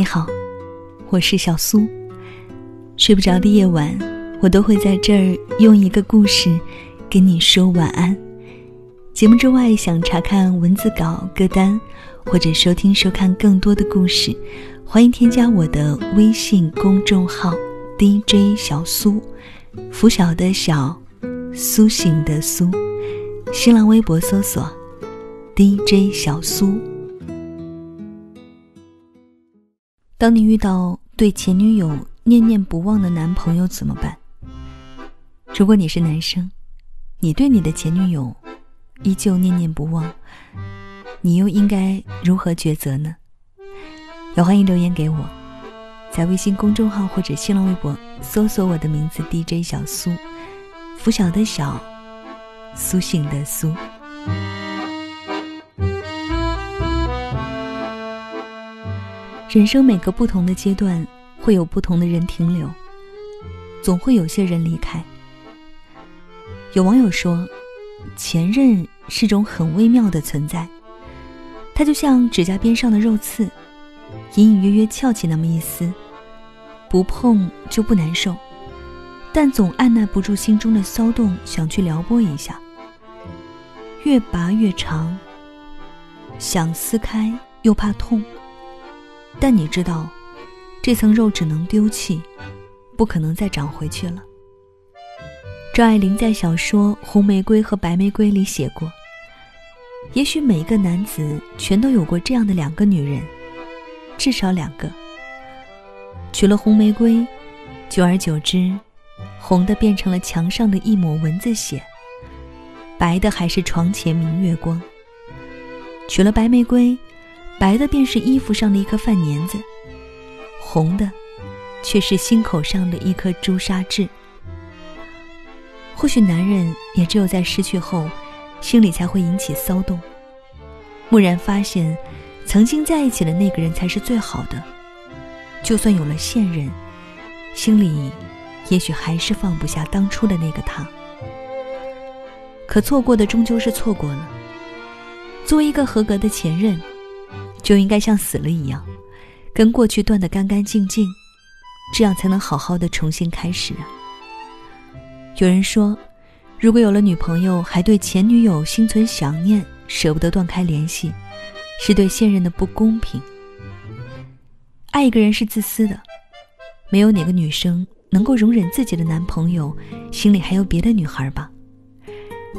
你好，我是小苏。睡不着的夜晚，我都会在这儿用一个故事跟你说晚安。节目之外，想查看文字稿、歌单，或者收听、收看更多的故事，欢迎添加我的微信公众号 DJ 小苏，拂晓的晓，苏醒的苏。新浪微博搜索 DJ 小苏。当你遇到对前女友念念不忘的男朋友怎么办？如果你是男生，你对你的前女友依旧念念不忘，你又应该如何抉择呢？也欢迎留言给我，在微信公众号或者新浪微博搜索我的名字 DJ 小苏，拂晓的晓。苏醒的苏。人生每个不同的阶段，会有不同的人停留，总会有些人离开。有网友说，前任是种很微妙的存在，它就像指甲边上的肉刺，隐隐约约翘起那么一丝，不碰就不难受。但总按捺不住心中的骚动，想去撩拨一下。越拔越长，想撕开又怕痛。但你知道，这层肉只能丢弃，不可能再长回去了。张爱玲在小说《红玫瑰和白玫瑰》里写过：“也许每个男子全都有过这样的两个女人，至少两个。娶了红玫瑰，久而久之。”红的变成了墙上的一抹蚊子血，白的还是床前明月光。娶了白玫瑰，白的便是衣服上的一颗饭粘子，红的，却是心口上的一颗朱砂痣。或许男人也只有在失去后，心里才会引起骚动，蓦然发现，曾经在一起的那个人才是最好的，就算有了现任，心里。也许还是放不下当初的那个他，可错过的终究是错过了。作为一个合格的前任，就应该像死了一样，跟过去断得干干净净，这样才能好好的重新开始啊。有人说，如果有了女朋友还对前女友心存想念，舍不得断开联系，是对现任的不公平。爱一个人是自私的，没有哪个女生。能够容忍自己的男朋友心里还有别的女孩吧，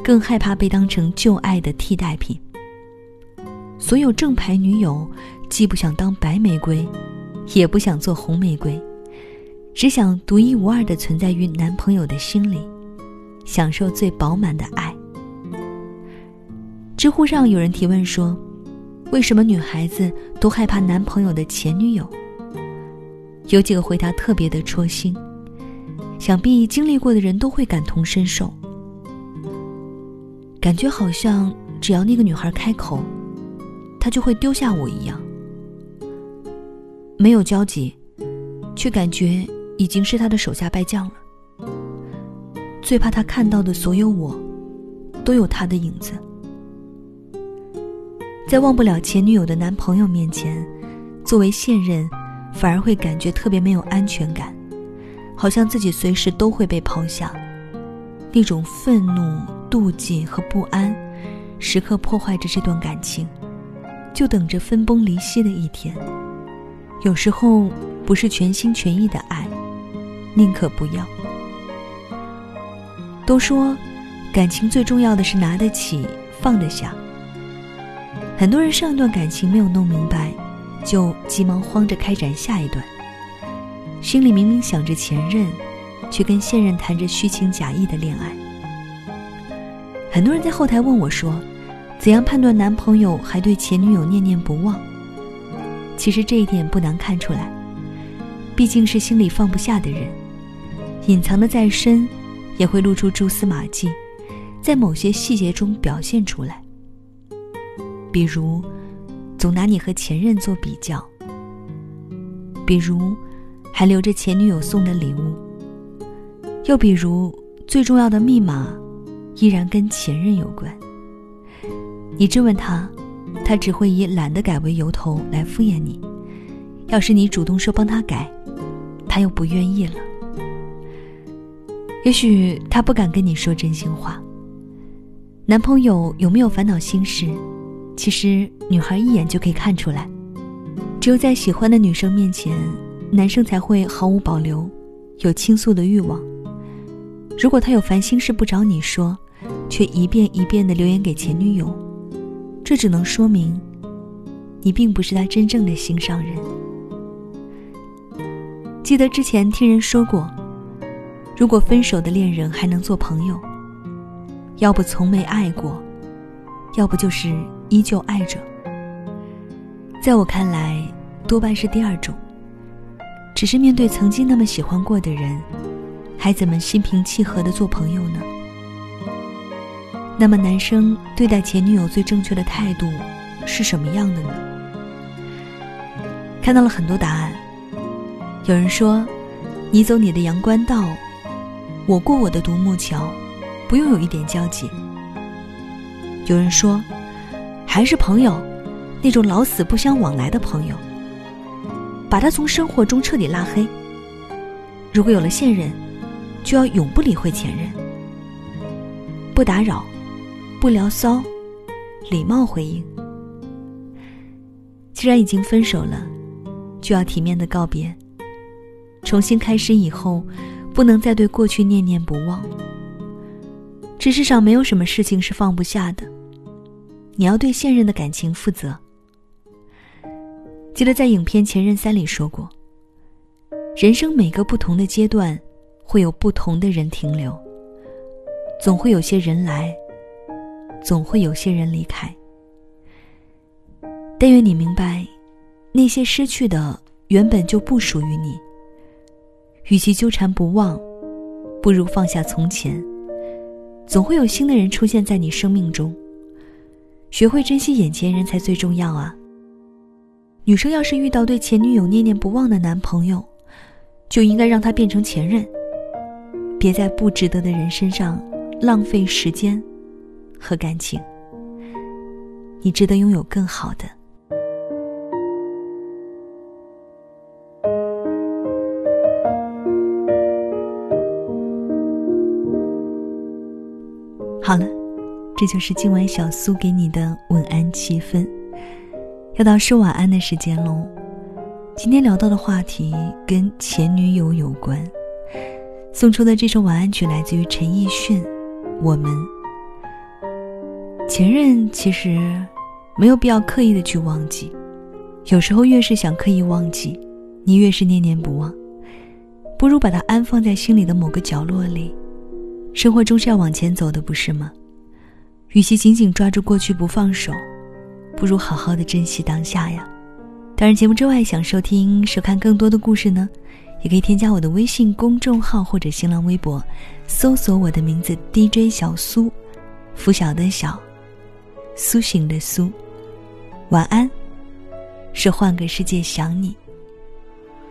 更害怕被当成旧爱的替代品。所有正牌女友既不想当白玫瑰，也不想做红玫瑰，只想独一无二的存在于男朋友的心里，享受最饱满的爱。知乎上有人提问说：“为什么女孩子都害怕男朋友的前女友？”有几个回答特别的戳心。想必经历过的人都会感同身受，感觉好像只要那个女孩开口，他就会丢下我一样。没有交集，却感觉已经是他的手下败将了。最怕他看到的所有我，都有他的影子。在忘不了前女友的男朋友面前，作为现任，反而会感觉特别没有安全感。好像自己随时都会被抛下，那种愤怒、妒忌和不安，时刻破坏着这段感情，就等着分崩离析的一天。有时候不是全心全意的爱，宁可不要。都说，感情最重要的是拿得起，放得下。很多人上一段感情没有弄明白，就急忙慌着开展下一段。心里明明想着前任，却跟现任谈着虚情假意的恋爱。很多人在后台问我说：“怎样判断男朋友还对前女友念念不忘？”其实这一点不难看出来，毕竟是心里放不下的人，隐藏的再深，也会露出蛛丝马迹，在某些细节中表现出来。比如，总拿你和前任做比较；比如。还留着前女友送的礼物，又比如最重要的密码，依然跟前任有关。你质问他，他只会以懒得改为由头来敷衍你，要是你主动说帮他改，他又不愿意了。也许他不敢跟你说真心话。男朋友有没有烦恼心事，其实女孩一眼就可以看出来。只有在喜欢的女生面前，男生才会毫无保留，有倾诉的欲望。如果他有烦心事不找你说，却一遍一遍的留言给前女友，这只能说明，你并不是他真正的心上人。记得之前听人说过，如果分手的恋人还能做朋友，要不从没爱过，要不就是依旧爱着。在我看来，多半是第二种。只是面对曾经那么喜欢过的人，还怎么心平气和的做朋友呢？那么，男生对待前女友最正确的态度是什么样的呢？看到了很多答案。有人说：“你走你的阳关道，我过我的独木桥，不用有一点交集。”有人说：“还是朋友。”那种老死不相往来的朋友，把他从生活中彻底拉黑。如果有了现任，就要永不理会前任，不打扰，不聊骚，礼貌回应。既然已经分手了，就要体面的告别。重新开始以后，不能再对过去念念不忘。这世上没有什么事情是放不下的，你要对现任的感情负责。记得在影片《前任三》里说过，人生每个不同的阶段，会有不同的人停留。总会有些人来，总会有些人离开。但愿你明白，那些失去的原本就不属于你。与其纠缠不忘，不如放下从前。总会有新的人出现在你生命中。学会珍惜眼前人才最重要啊。女生要是遇到对前女友念念不忘的男朋友，就应该让他变成前任。别在不值得的人身上浪费时间和感情。你值得拥有更好的。好了，这就是今晚小苏给你的晚安七分。要到说晚安的时间喽。今天聊到的话题跟前女友有关。送出的这首晚安曲来自于陈奕迅，《我们》。前任其实没有必要刻意的去忘记，有时候越是想刻意忘记，你越是念念不忘。不如把它安放在心里的某个角落里。生活中是要往前走的，不是吗？与其紧紧抓住过去不放手。不如好好的珍惜当下呀！当然，节目之外想收听、收看更多的故事呢，也可以添加我的微信公众号或者新浪微博，搜索我的名字 DJ 小苏，拂晓的晓，苏醒的苏。晚安，是换个世界想你。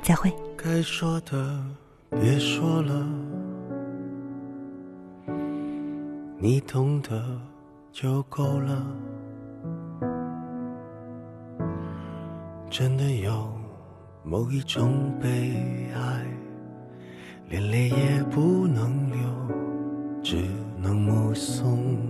再会。该说的别说了，你懂得就够了。真的有某一种悲哀，连泪也不能流，只能目送。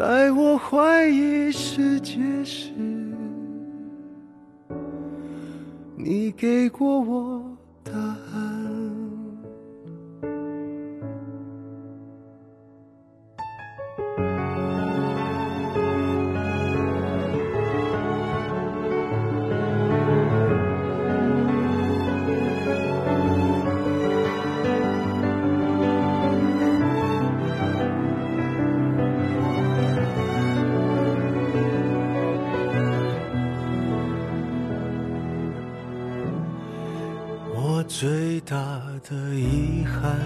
在我怀疑世界时，你给过我答案。大的遗憾，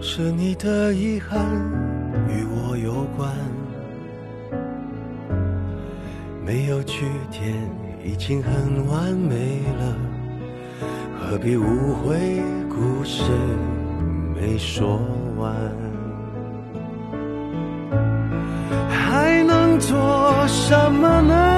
是你的遗憾与我有关，没有句点已经很完美了，何必误会故事没说完？还能做什么呢？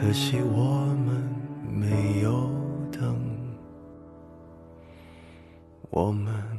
可惜我们没有等，我们。